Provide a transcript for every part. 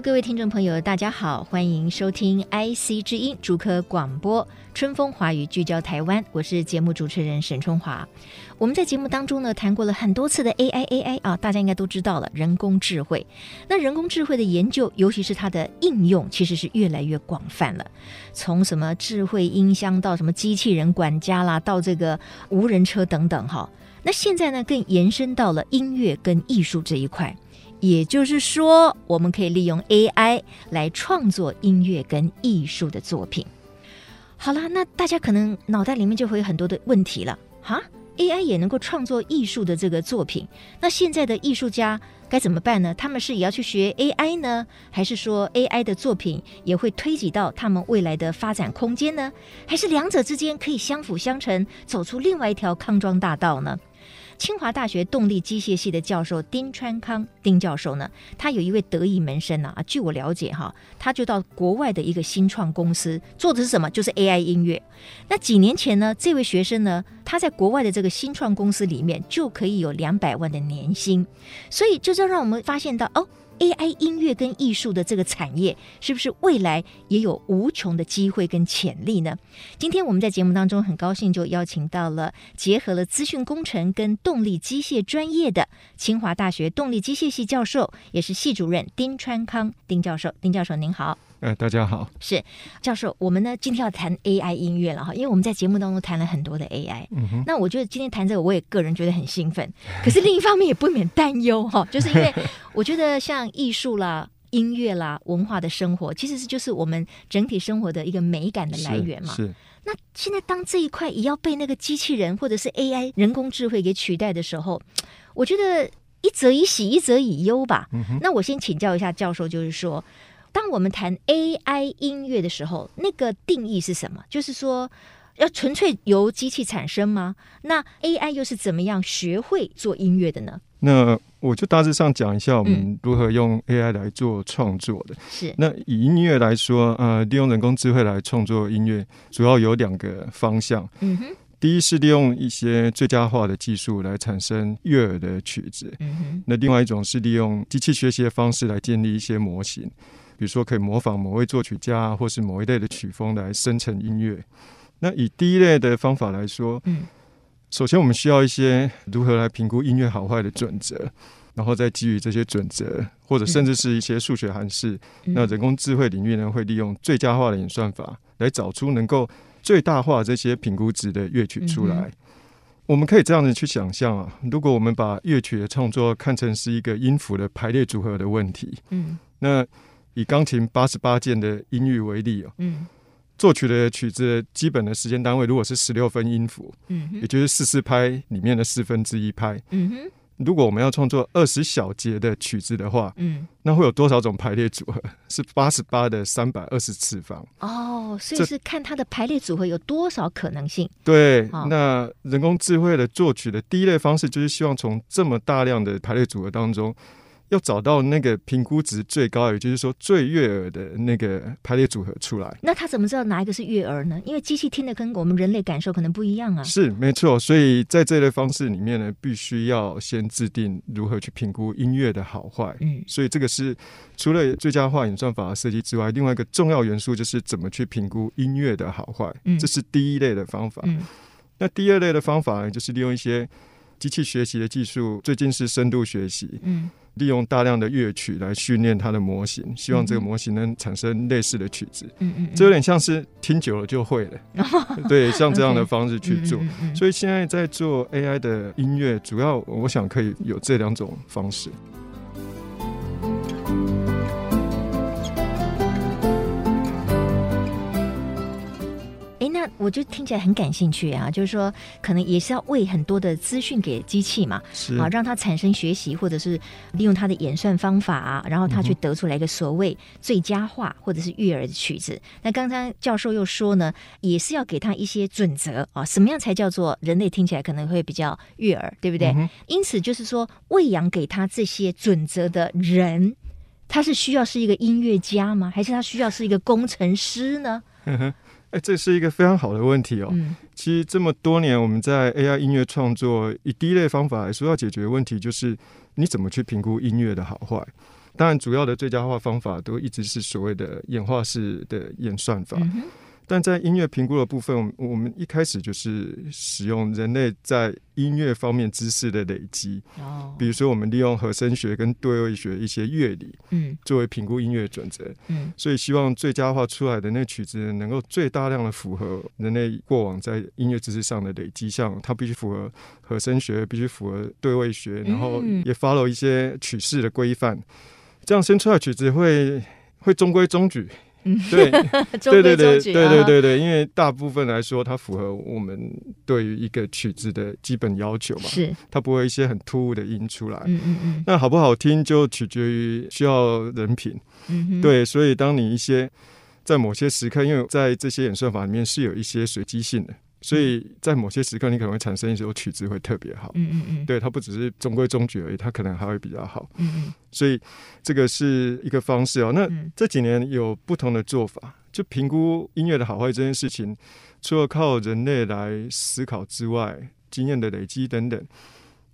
各位听众朋友，大家好，欢迎收听 IC 之音主科广播《春风华语》，聚焦台湾。我是节目主持人沈春华。我们在节目当中呢，谈过了很多次的 AI，AI 啊，大家应该都知道了，人工智慧。那人工智慧的研究，尤其是它的应用，其实是越来越广泛了。从什么智慧音箱到什么机器人管家啦，到这个无人车等等，哈。那现在呢，更延伸到了音乐跟艺术这一块。也就是说，我们可以利用 AI 来创作音乐跟艺术的作品。好了，那大家可能脑袋里面就会有很多的问题了。哈，AI 也能够创作艺术的这个作品，那现在的艺术家该怎么办呢？他们是也要去学 AI 呢，还是说 AI 的作品也会推挤到他们未来的发展空间呢？还是两者之间可以相辅相成，走出另外一条康庄大道呢？清华大学动力机械系的教授丁川康丁教授呢，他有一位得意门生啊，据我了解哈，他就到国外的一个新创公司做的是什么？就是 AI 音乐。那几年前呢，这位学生呢，他在国外的这个新创公司里面就可以有两百万的年薪，所以就这让我们发现到哦。AI 音乐跟艺术的这个产业，是不是未来也有无穷的机会跟潜力呢？今天我们在节目当中很高兴就邀请到了结合了资讯工程跟动力机械专业的清华大学动力机械系教授，也是系主任丁川康丁教授。丁教授您好。呃，大家好，是教授。我们呢今天要谈 AI 音乐了哈，因为我们在节目当中谈了很多的 AI。嗯哼，那我觉得今天谈这个，我也个人觉得很兴奋。可是另一方面也不免担忧哈，就是因为我觉得像艺术啦、音乐啦、文化的生活，其实是就是我们整体生活的一个美感的来源嘛。是。是那现在当这一块也要被那个机器人或者是 AI 人工智慧给取代的时候，我觉得一则以喜，一则以忧吧。那我先请教一下教授，就是说。当我们谈 AI 音乐的时候，那个定义是什么？就是说，要纯粹由机器产生吗？那 AI 又是怎么样学会做音乐的呢？那我就大致上讲一下我们如何用 AI 来做创作的。是、嗯。那以音乐来说，呃，利用人工智慧来创作音乐，主要有两个方向。嗯哼。第一是利用一些最佳化的技术来产生悦耳的曲子。嗯哼。那另外一种是利用机器学习的方式来建立一些模型。比如说，可以模仿某位作曲家，或是某一类的曲风来生成音乐。那以第一类的方法来说，嗯，首先我们需要一些如何来评估音乐好坏的准则，然后再基于这些准则，或者甚至是一些数学函数，那人工智慧领域呢，会利用最佳化的演算法来找出能够最大化这些评估值的乐曲出来。我们可以这样子去想象啊，如果我们把乐曲的创作看成是一个音符的排列组合的问题，嗯，那以钢琴八十八键的音域为例哦，嗯，作曲的曲子的基本的时间单位如果是十六分音符，嗯，也就是四四拍里面的四分之一拍，嗯哼，如果我们要创作二十小节的曲子的话，嗯，那会有多少种排列组合？是八十八的三百二十次方哦，所以是看它的排列组合有多少可能性。对，哦，那人工智慧的作曲的第一类方式就是希望从这么大量的排列组合当中。要找到那个评估值最高，也就是说最悦耳的那个排列组合出来。那他怎么知道哪一个是悦耳呢？因为机器听的跟我们人类感受可能不一样啊。是没错，所以在这类方式里面呢，必须要先制定如何去评估音乐的好坏。嗯，所以这个是除了最佳化演算法的设计之外，另外一个重要元素就是怎么去评估音乐的好坏。嗯，这是第一类的方法。嗯，那第二类的方法呢，就是利用一些机器学习的技术，最近是深度学习。嗯。利用大量的乐曲来训练它的模型，希望这个模型能产生类似的曲子。嗯嗯，这有点像是听久了就会了。对，像这样的方式去做。所以现在在做 AI 的音乐，主要我想可以有这两种方式。我就听起来很感兴趣啊，就是说，可能也是要喂很多的资讯给机器嘛，是啊，让它产生学习，或者是利用它的演算方法啊，然后它去得出来一个所谓最佳化或者是育儿的曲子。嗯、那刚刚教授又说呢，也是要给他一些准则啊，什么样才叫做人类听起来可能会比较悦耳，对不对？嗯、因此，就是说，喂养给他这些准则的人，他是需要是一个音乐家吗？还是他需要是一个工程师呢？哎，这是一个非常好的问题哦。嗯，其实这么多年，我们在 AI 音乐创作，以第一类方法来说，要解决的问题就是你怎么去评估音乐的好坏。当然，主要的最佳化方法都一直是所谓的演化式的演算法。嗯但在音乐评估的部分，我们一开始就是使用人类在音乐方面知识的累积。哦，比如说我们利用和声学跟对位学一些乐理，嗯，作为评估音乐准则。嗯，所以希望最佳化出来的那曲子能够最大量的符合人类过往在音乐知识上的累积，像它必须符合和声学，必须符合对位学，然后也 follow 一些曲式的规范，这样生出来的曲子会会中规中矩。嗯，对，对对对对对对对，因为大部分来说，它符合我们对于一个曲子的基本要求嘛，是它不会一些很突兀的音出来。嗯嗯嗯，那好不好听就取决于需要人品。嗯，对，所以当你一些在某些时刻，因为在这些演算法里面是有一些随机性的。所以在某些时刻，你可能会产生一首曲子会特别好。嗯嗯嗯，对，它不只是中规中矩而已，它可能还会比较好。嗯嗯，所以这个是一个方式哦。那这几年有不同的做法，就评估音乐的好坏这件事情，除了靠人类来思考之外，经验的累积等等，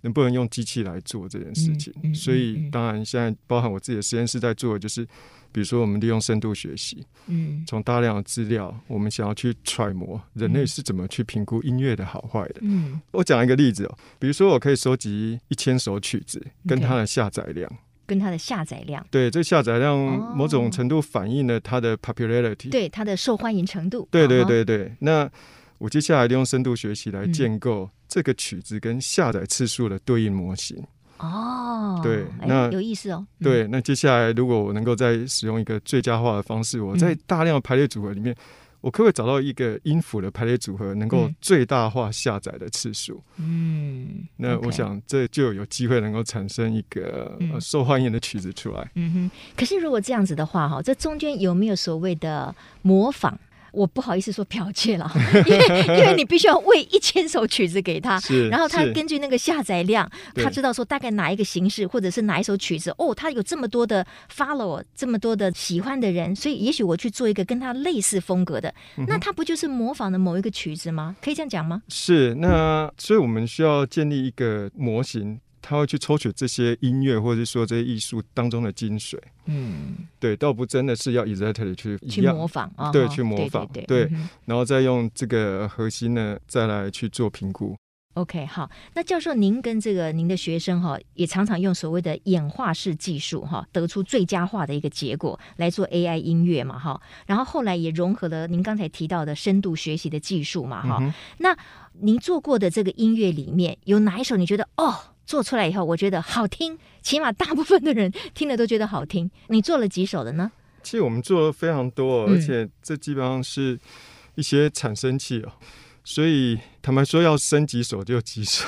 能不能用机器来做这件事情？所以当然现在包含我自己的实验室在做的就是。比如说，我们利用深度学习，嗯，从大量的资料，我们想要去揣摩人类是怎么去评估音乐的好坏的。嗯，我讲一个例子哦，比如说，我可以收集一千首曲子，跟它的下载量，跟它的下载量，对，这下载量某种程度反映了它的 popularity，对它的受欢迎程度。对对对对，那我接下来利用深度学习来建构这个曲子跟下载次数的对应模型。哦，对，那有意思哦。对，那接下来如果我能够再使用一个最佳化的方式，我在大量的排列组合里面，我可不可以找到一个音符的排列组合，能够最大化下载的次数？嗯，那我想这就有机会能够产生一个受欢迎的曲子出来。嗯哼，可是如果这样子的话，哈，这中间有没有所谓的模仿？我不好意思说剽窃了，因为因为你必须要喂一千首曲子给他，然后他根据那个下载量，他知道说大概哪一个形式或者是哪一首曲子，哦，他有这么多的 follow，这么多的喜欢的人，所以也许我去做一个跟他类似风格的，那他不就是模仿的某一个曲子吗？可以这样讲吗？是，那所以我们需要建立一个模型。他会去抽取这些音乐，或者是说这些艺术当中的精髓。嗯，对，倒不真的是要 exactly 去去模仿，对，去模仿，对，然后再用这个核心呢，再来去做评估。OK，好，那教授，您跟这个您的学生哈，也常常用所谓的演化式技术哈，得出最佳化的一个结果来做 AI 音乐嘛哈，然后后来也融合了您刚才提到的深度学习的技术嘛哈。嗯、那您做过的这个音乐里面有哪一首你觉得哦？做出来以后，我觉得好听，起码大部分的人听了都觉得好听。你做了几首的呢？其实我们做了非常多，而且这基本上是一些产生器哦。所以坦白说，要生几首就几首。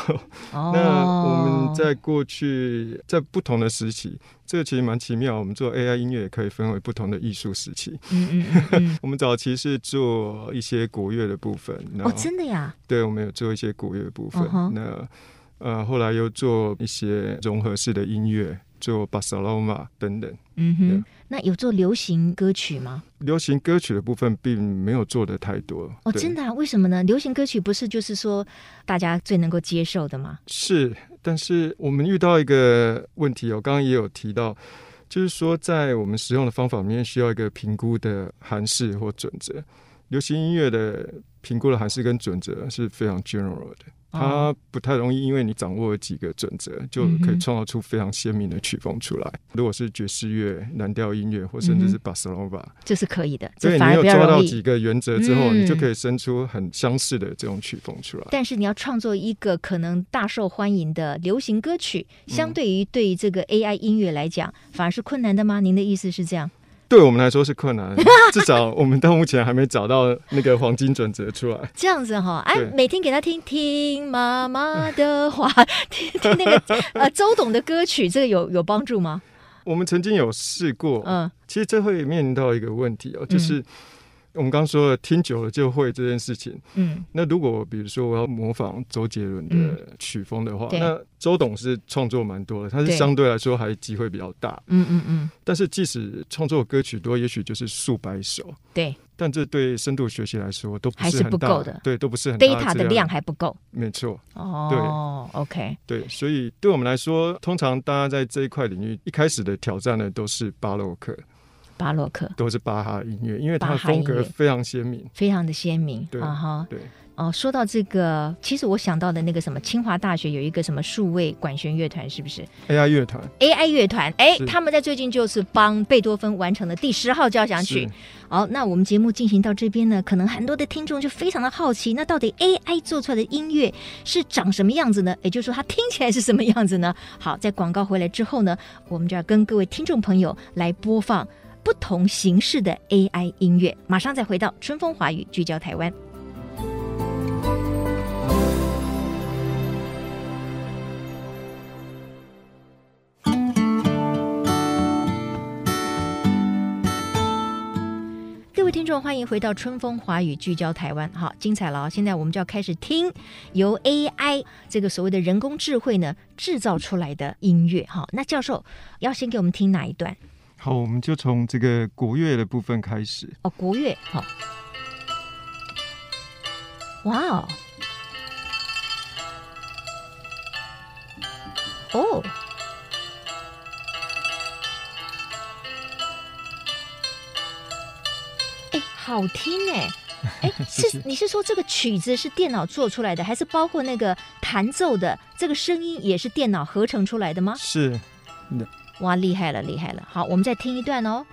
哦、那我们在过去在不同的时期，这个其实蛮奇妙。我们做 AI 音乐也可以分为不同的艺术时期。嗯嗯嗯。我们早期是做一些国乐的部分。哦，真的呀？对，我们有做一些国乐的部分。哦、那呃，后来又做一些融合式的音乐，做巴萨罗马等等。嗯哼，对那有做流行歌曲吗？流行歌曲的部分并没有做的太多。哦，真的啊？为什么呢？流行歌曲不是就是说大家最能够接受的吗？是，但是我们遇到一个问题，我刚刚也有提到，就是说在我们使用的方法里面需要一个评估的函式或准则。流行音乐的评估的还是跟准则是非常 general 的。它不太容易，因为你掌握了几个准则，就可以创造出非常鲜明的曲风出来。嗯、如果是爵士乐、蓝调音乐，或甚至是巴塞罗那，这是可以的。所以你有抓到几个原则之后，嗯、你就可以生出很相似的这种曲风出来。但是你要创作一个可能大受欢迎的流行歌曲，相对于对于这个 AI 音乐来讲，反而是困难的吗？您的意思是这样？对我们来说是困难，至少我们到目前还没找到那个黄金准则出来。这样子哈，哎，每天给他听听妈妈的话，听听那个呃周董的歌曲，这个有有帮助吗？我们曾经有试过，嗯，其实这会面临到一个问题哦，就是。嗯我们刚刚说了，听久了就会这件事情。嗯，那如果比如说我要模仿周杰伦的曲风的话，嗯、那周董是创作蛮多的，他是相对来说还机会比较大。嗯嗯嗯。但是即使创作歌曲多，也许就是数百首。对。但这对深度学习来说都不是还是不够的。对，都不是很 data 的量还不够。没错。哦。对。OK。对，所以对我们来说，通常大家在这一块领域一开始的挑战呢，都是巴洛克。巴洛克都是巴哈音乐，因为它的风格非常鲜明，非常的鲜明。对啊对哦，说到这个，其实我想到的那个什么，清华大学有一个什么数位管弦乐团，是不是？AI 乐团，AI 乐团，哎，他们在最近就是帮贝多芬完成了第十号交响曲。好，那我们节目进行到这边呢，可能很多的听众就非常的好奇，那到底 AI 做出来的音乐是长什么样子呢？也就是说，它听起来是什么样子呢？好，在广告回来之后呢，我们就要跟各位听众朋友来播放。不同形式的 AI 音乐，马上再回到春风华语，聚焦台湾。各位听众，欢迎回到春风华语，聚焦台湾。好，精彩了！现在我们就要开始听由 AI 这个所谓的人工智慧呢制造出来的音乐。好，那教授要先给我们听哪一段？好，我们就从这个国乐的部分开始。哦，国乐，好。哇哦！哦。哎，好听哎！哎，是你是说这个曲子是电脑做出来的，还是包括那个弹奏的这个声音也是电脑合成出来的吗？是。哇，厉害了，厉害了！好，我们再听一段哦。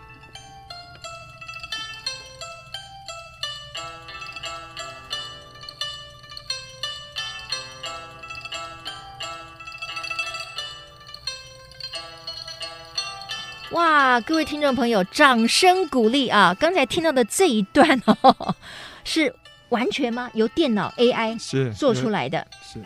哇，各位听众朋友，掌声鼓励啊！刚才听到的这一段哦，是完全吗？由电脑 AI 是做出来的？是。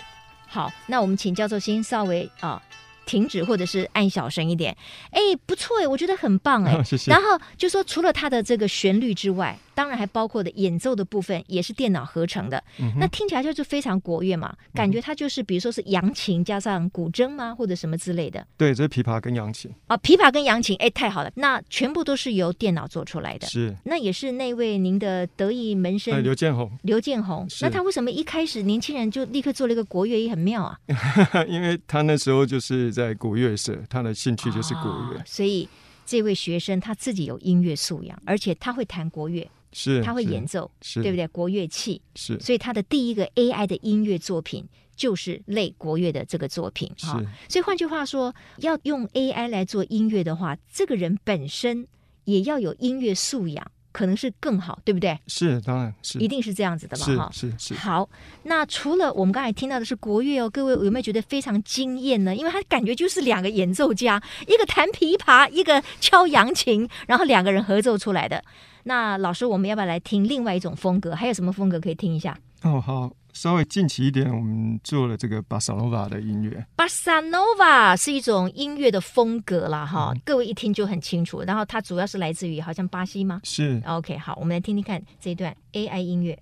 好，那我们请教授先稍微啊。停止，或者是按小声一点。哎，不错哎，我觉得很棒哎。谢谢。然后就说，除了它的这个旋律之外。当然还包括的演奏的部分也是电脑合成的，嗯、那听起来就是非常国乐嘛，感觉它就是比如说是扬琴加上古筝吗，或者什么之类的？对，这是琵琶跟扬琴啊，琵琶跟扬琴，哎，太好了，那全部都是由电脑做出来的，是，那也是那位您的得意门生刘建宏，刘建宏，那他为什么一开始年轻人就立刻做了一个国乐，也很妙啊？因为他那时候就是在国乐社，他的兴趣就是国乐，哦，所以这位学生他自己有音乐素养，而且他会弹国乐。是，他会演奏，是，对不对？国乐器是，所以他的第一个 AI 的音乐作品就是类国乐的这个作品哈。所以换句话说，要用 AI 来做音乐的话，这个人本身也要有音乐素养，可能是更好，对不对？是，当然是，一定是这样子的嘛。哈，是是。好，那除了我们刚才听到的是国乐哦，各位有没有觉得非常惊艳呢？因为他感觉就是两个演奏家，一个弹琵琶，一个敲扬琴，然后两个人合奏出来的。那老师，我们要不要来听另外一种风格？还有什么风格可以听一下？哦，好，稍微近期一点，我们做了这个巴萨诺瓦的音乐。巴萨诺瓦是一种音乐的风格啦，哈、嗯，各位一听就很清楚。然后它主要是来自于好像巴西吗？是。OK，好，我们来听听看这一段 AI 音乐。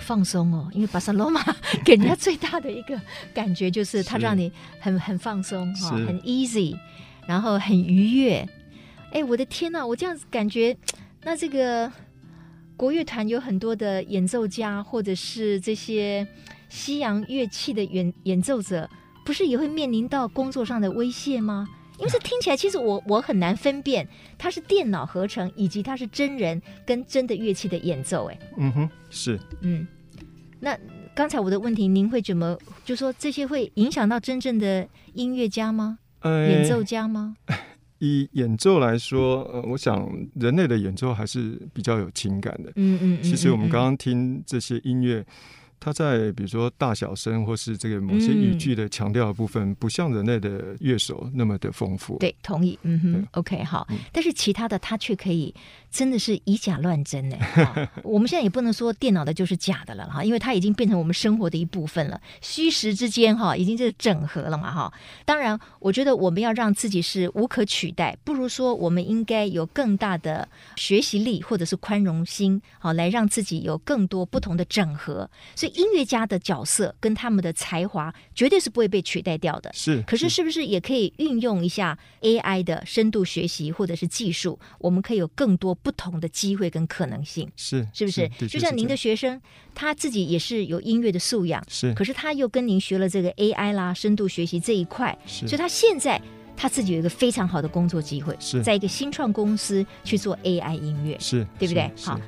放松哦，因为巴塞罗马 给人家最大的一个感觉就是 它让你很很放松哈，很 easy，然后很愉悦。哎，我的天呐，我这样子感觉，那这个国乐团有很多的演奏家，或者是这些西洋乐器的演演奏者，不是也会面临到工作上的威胁吗？因为这听起来，其实我我很难分辨它是电脑合成，以及它是真人跟真的乐器的演奏。哎，嗯哼，是，嗯，那刚才我的问题，您会怎么就说这些会影响到真正的音乐家吗？呃、演奏家吗？以演奏来说，呃，我想人类的演奏还是比较有情感的。嗯嗯，嗯，其实我们刚刚听这些音乐。它在比如说大小声或是这个某些语句的强调的部分，嗯、不像人类的乐手那么的丰富。对，同意。嗯哼，OK，好。嗯、但是其他的它却可以真的是以假乱真呢、哦。我们现在也不能说电脑的就是假的了哈，因为它已经变成我们生活的一部分了。虚实之间哈，已经是整合了嘛哈。当然，我觉得我们要让自己是无可取代，不如说我们应该有更大的学习力或者是宽容心，好来让自己有更多不同的整合。所以。音乐家的角色跟他们的才华绝对是不会被取代掉的。是，可是是不是也可以运用一下 AI 的深度学习或者是技术？我们可以有更多不同的机会跟可能性。是，是不是？是就像您的学生，他自己也是有音乐的素养。是，可是他又跟您学了这个 AI 啦，深度学习这一块。是，所以他现在他自己有一个非常好的工作机会，是在一个新创公司去做 AI 音乐。是，对不对？好。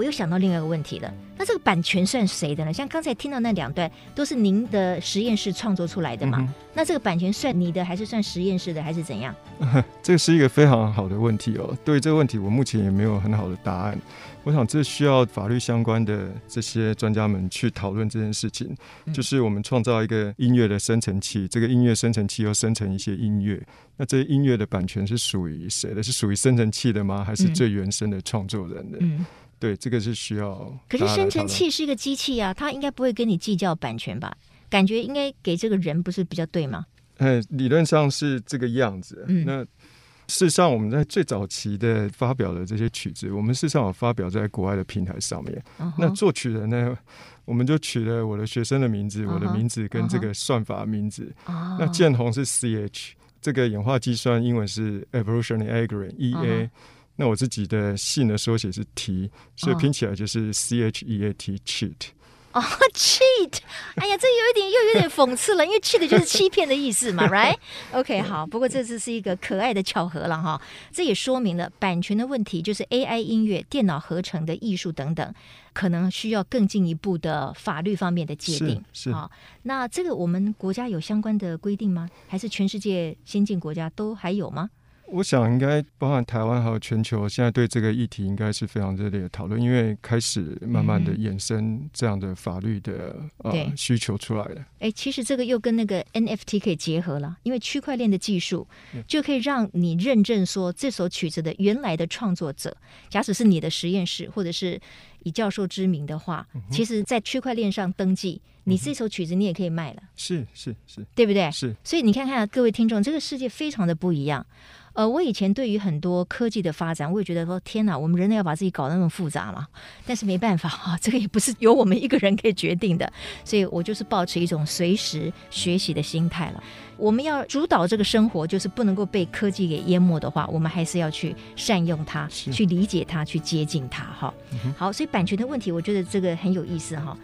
我又想到另外一个问题了，那这个版权算谁的呢？像刚才听到那两段都是您的实验室创作出来的嘛？嗯、那这个版权算你的，还是算实验室的，还是怎样？这是一个非常好的问题哦。对这个问题，我目前也没有很好的答案。我想这需要法律相关的这些专家们去讨论这件事情。嗯、就是我们创造一个音乐的生成器，这个音乐生成器又生成一些音乐，那这音乐的版权是属于谁的？是属于生成器的吗？还是最原生的创作人的？嗯。嗯对，这个是需要。可是生成器是一个机器啊，它应该不会跟你计较版权吧？感觉应该给这个人不是比较对吗？嗯，理论上是这个样子。嗯，那事实上我们在最早期的发表的这些曲子，我们事实上有发表在国外的平台上面。Uh huh. 那作曲人呢，我们就取了我的学生的名字，uh huh. 我的名字跟这个算法名字。Uh huh. 那建宏是 CH，这个演化计算英文是 Evolutionary Algorithm，EA。Uh. 那我自己的姓的缩写是 T，所以拼起来就是 C H E A T cheat。哦，cheat！哎呀，这有一点又有点讽刺了，因为 cheat 就是欺骗的意思嘛，right？OK，好，不过这次是一个可爱的巧合了哈。这也说明了版权的问题，就是 AI 音乐、电脑合成的艺术等等，可能需要更进一步的法律方面的界定。是啊，那这个我们国家有相关的规定吗？还是全世界先进国家都还有吗？我想应该包含台湾还有全球，现在对这个议题应该是非常热烈的讨论，因为开始慢慢的衍生这样的法律的、嗯、呃需求出来了。哎，其实这个又跟那个 NFT 可以结合了，因为区块链的技术就可以让你认证说这首曲子的原来的创作者，假使是你的实验室或者是以教授之名的话，嗯、其实在区块链上登记，你这首曲子你也可以卖了。是是是，对不对？是。所以你看看各位听众，这个世界非常的不一样。呃，我以前对于很多科技的发展，我也觉得说天哪，我们人类要把自己搞得那么复杂嘛？但是没办法哈，这个也不是由我们一个人可以决定的，所以我就是保持一种随时学习的心态了。我们要主导这个生活，就是不能够被科技给淹没的话，我们还是要去善用它，去理解它，去接近它。哈，嗯、好，所以版权的问题，我觉得这个很有意思哈。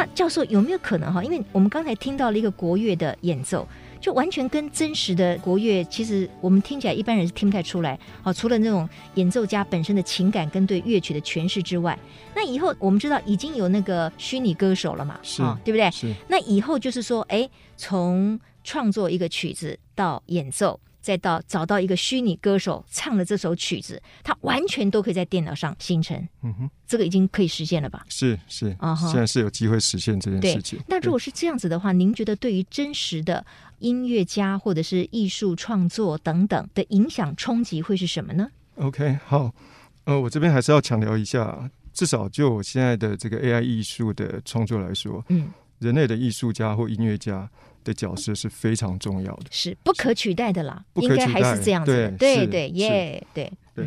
那教授有没有可能哈？因为我们刚才听到了一个国乐的演奏，就完全跟真实的国乐，其实我们听起来一般人是听不太出来。好，除了那种演奏家本身的情感跟对乐曲的诠释之外，那以后我们知道已经有那个虚拟歌手了嘛？是，对不对？是。那以后就是说，哎，从创作一个曲子到演奏。再到找到一个虚拟歌手唱了这首曲子，它完全都可以在电脑上形成。嗯哼，这个已经可以实现了吧？是是啊，现在是有机会实现这件事情。那如果是这样子的话，您觉得对于真实的音乐家或者是艺术创作等等的影响冲击会是什么呢？OK，好，呃，我这边还是要强调一下，至少就我现在的这个 AI 艺术的创作来说，嗯，人类的艺术家或音乐家。的角色是非常重要的，是不可取代的啦，不可取代，应该还是这样子的，对对对，耶，对对。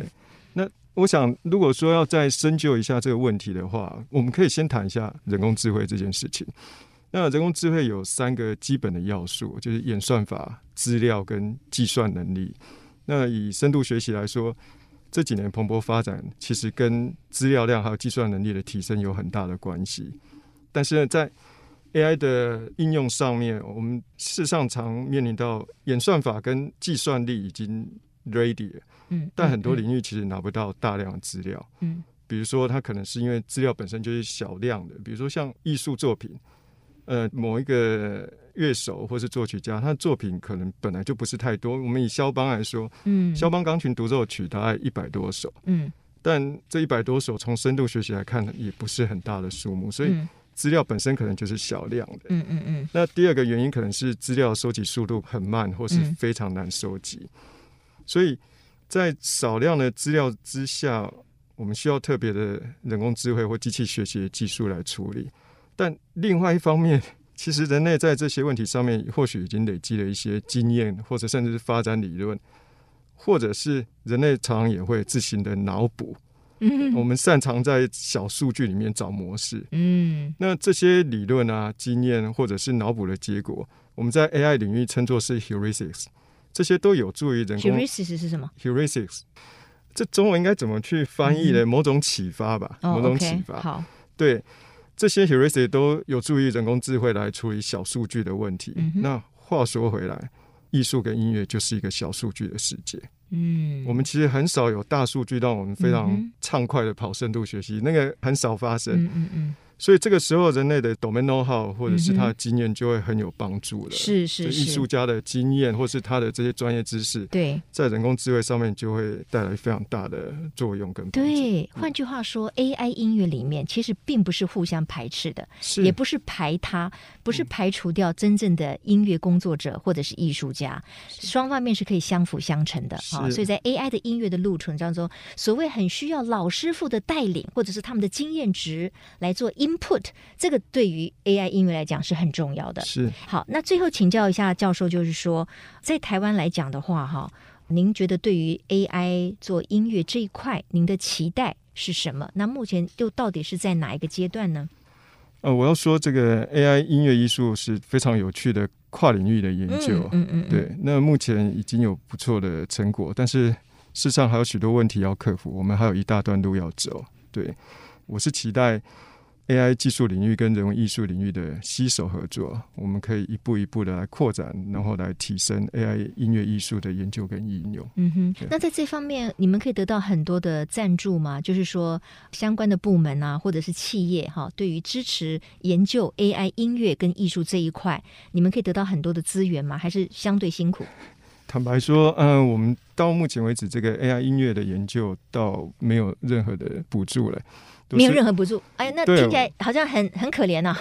那我想，如果说要再深究一下这个问题的话，我们可以先谈一下人工智慧这件事情。那人工智慧有三个基本的要素，就是演算法、资料跟计算能力。那以深度学习来说，这几年蓬勃发展，其实跟资料量还有计算能力的提升有很大的关系。但是呢，在 AI 的应用上面，我们事实上常面临到演算法跟计算力已经 ready，嗯，但很多领域其实拿不到大量的资料，嗯，比如说它可能是因为资料本身就是小量的，比如说像艺术作品，呃，某一个乐手或是作曲家，他的作品可能本来就不是太多。我们以肖邦来说，嗯，肖邦钢琴独奏曲大概一百多首，嗯，但这一百多首从深度学习来看呢，也不是很大的数目，所以资料本身可能就是小量的，嗯嗯嗯。那第二个原因可能是资料收集速度很慢，或是非常难收集，所以在少量的资料之下，我们需要特别的人工智慧或机器学习的技术来处理。但另外一方面，其实人类在这些问题上面，或许已经累积了一些经验，或者甚至是发展理论，或者是人类常常也会自行的脑补。嗯，我们擅长在小数据里面找模式。嗯，那这些理论啊、经验或者是脑补的结果，我们在 AI 领域称作是 heuristics，这些都有助于人工。heuristics 是什么？heuristics，这中文应该怎么去翻译呢？嗯、某种启发吧，哦、某种启发。好，对。这些 heuristic 都有助于人工智慧来处理小数据的问题。嗯、那话说回来，艺术跟音乐就是一个小数据的世界。嗯，我们其实很少有大数据让我们非常畅快的跑深度学习，嗯、那个很少发生。嗯嗯嗯。所以这个时候，人类的 domain know-how 或者是他的经验就会很有帮助了。是是是，艺术家的经验或是他的这些专业知识，对，在人工智慧上面就会带来非常大的作用跟。对，换句话说，AI 音乐里面其实并不是互相排斥的，是也不是排他，不是排除掉真正的音乐工作者或者是艺术家，双方面是可以相辅相成的啊。所以在 AI 的音乐的路程当中，所谓很需要老师傅的带领，或者是他们的经验值来做。Input 这个对于 AI 音乐来讲是很重要的。是好，那最后请教一下教授，就是说在台湾来讲的话，哈，您觉得对于 AI 做音乐这一块，您的期待是什么？那目前又到底是在哪一个阶段呢？呃，我要说这个 AI 音乐艺术是非常有趣的跨领域的研究。嗯嗯，嗯，对。那目前已经有不错的成果，但是事实上还有许多问题要克服，我们还有一大段路要走。对，我是期待。AI 技术领域跟人文艺术领域的携手合作，我们可以一步一步的来扩展，然后来提升 AI 音乐艺术的研究跟应用。嗯哼，那在这方面，你们可以得到很多的赞助吗？就是说，相关的部门啊，或者是企业哈，对于支持研究 AI 音乐跟艺术这一块，你们可以得到很多的资源吗？还是相对辛苦？坦白说，嗯、呃，我们到目前为止，这个 AI 音乐的研究倒没有任何的补助了。没有任何补助，哎，那听起来好像很很可怜啊。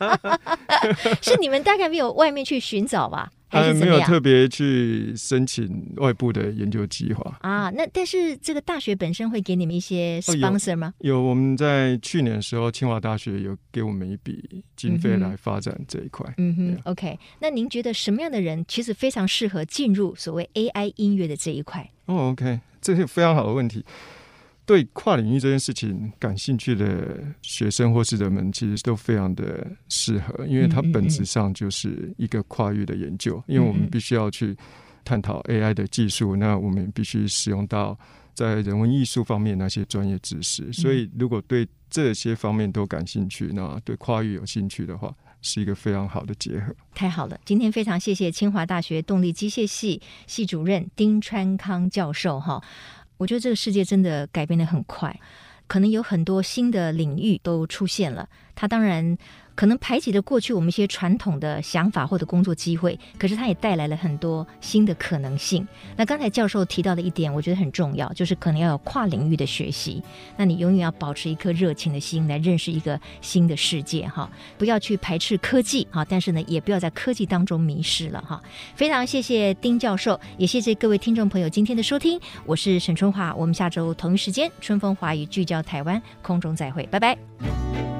是你们大概没有外面去寻找吧？还是？没有特别去申请外部的研究计划啊。那但是这个大学本身会给你们一些 sponsor 吗？哦、有，有，我们在去年的时候，清华大学有给我们一笔经费来发展这一块。嗯哼，OK。那您觉得什么样的人其实非常适合进入所谓 AI 音乐的这一块？哦，OK，这是非常好的问题。对跨领域这件事情感兴趣的学生或是人们，其实都非常的适合，因为它本质上就是一个跨域的研究。因为我们必须要去探讨 AI 的技术，那我们必须使用到在人文艺术方面那些专业知识。所以，如果对这些方面都感兴趣，那对跨域有兴趣的话，是一个非常好的结合。太好了，今天非常谢谢清华大学动力机械系系主任丁川康教授哈。我觉得这个世界真的改变的很快，可能有很多新的领域都出现了。它当然。可能排挤了过去我们一些传统的想法或者工作机会，可是它也带来了很多新的可能性。那刚才教授提到的一点，我觉得很重要，就是可能要有跨领域的学习。那你永远要保持一颗热情的心来认识一个新的世界哈，不要去排斥科技哈，但是呢，也不要在科技当中迷失了哈。非常谢谢丁教授，也谢谢各位听众朋友今天的收听，我是沈春华，我们下周同一时间春风华语聚焦台湾空中再会，拜拜。